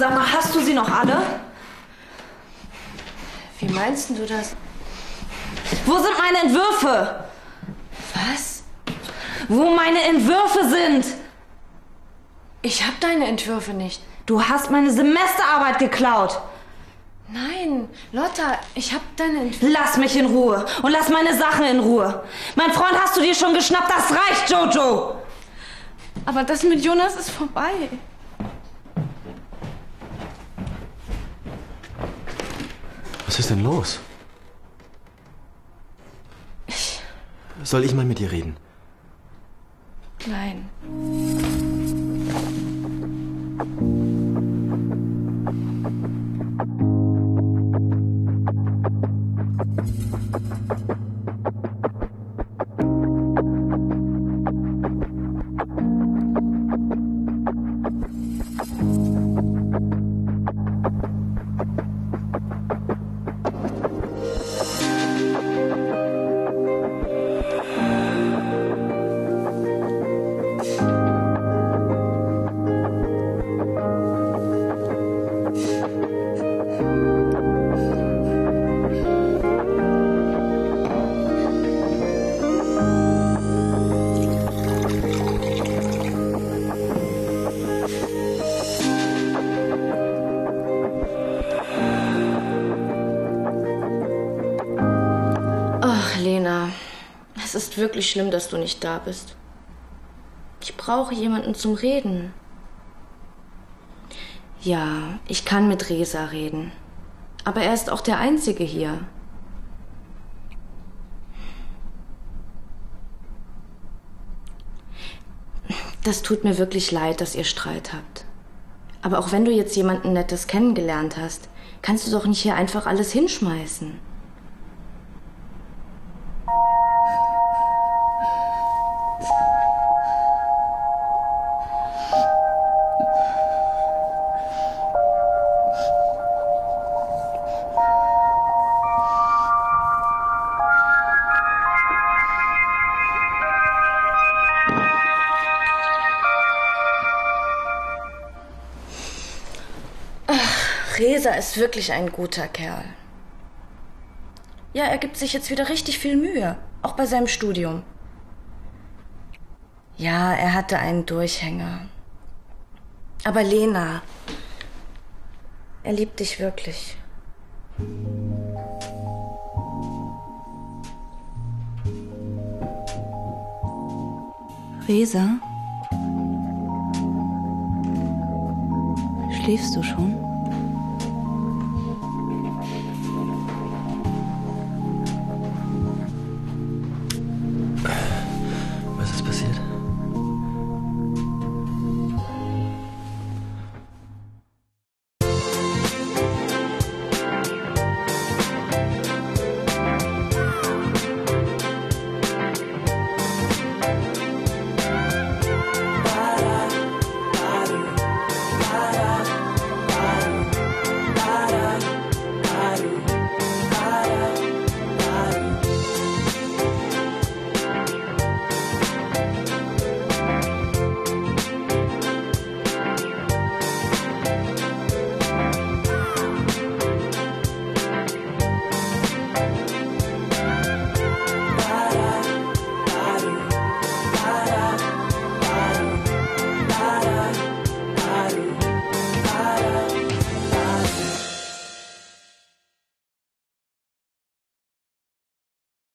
Sag mal, hast du sie noch alle? Wie meinst du das? Wo sind meine Entwürfe? Was? Wo meine Entwürfe sind? Ich hab deine Entwürfe nicht. Du hast meine Semesterarbeit geklaut. Nein, Lotta, ich hab deine Entwürfe. Lass mich in Ruhe und lass meine Sachen in Ruhe. Mein Freund hast du dir schon geschnappt, das reicht, Jojo. Aber das mit Jonas ist vorbei. Ist denn los? Soll ich mal mit dir reden? Nein. Es ist wirklich schlimm, dass du nicht da bist. Ich brauche jemanden zum Reden. Ja, ich kann mit Resa reden. Aber er ist auch der Einzige hier. Das tut mir wirklich leid, dass ihr Streit habt. Aber auch wenn du jetzt jemanden Nettes kennengelernt hast, kannst du doch nicht hier einfach alles hinschmeißen. Resa ist wirklich ein guter Kerl. Ja, er gibt sich jetzt wieder richtig viel Mühe, auch bei seinem Studium. Ja, er hatte einen Durchhänger. Aber Lena, er liebt dich wirklich. Resa? Schläfst du schon?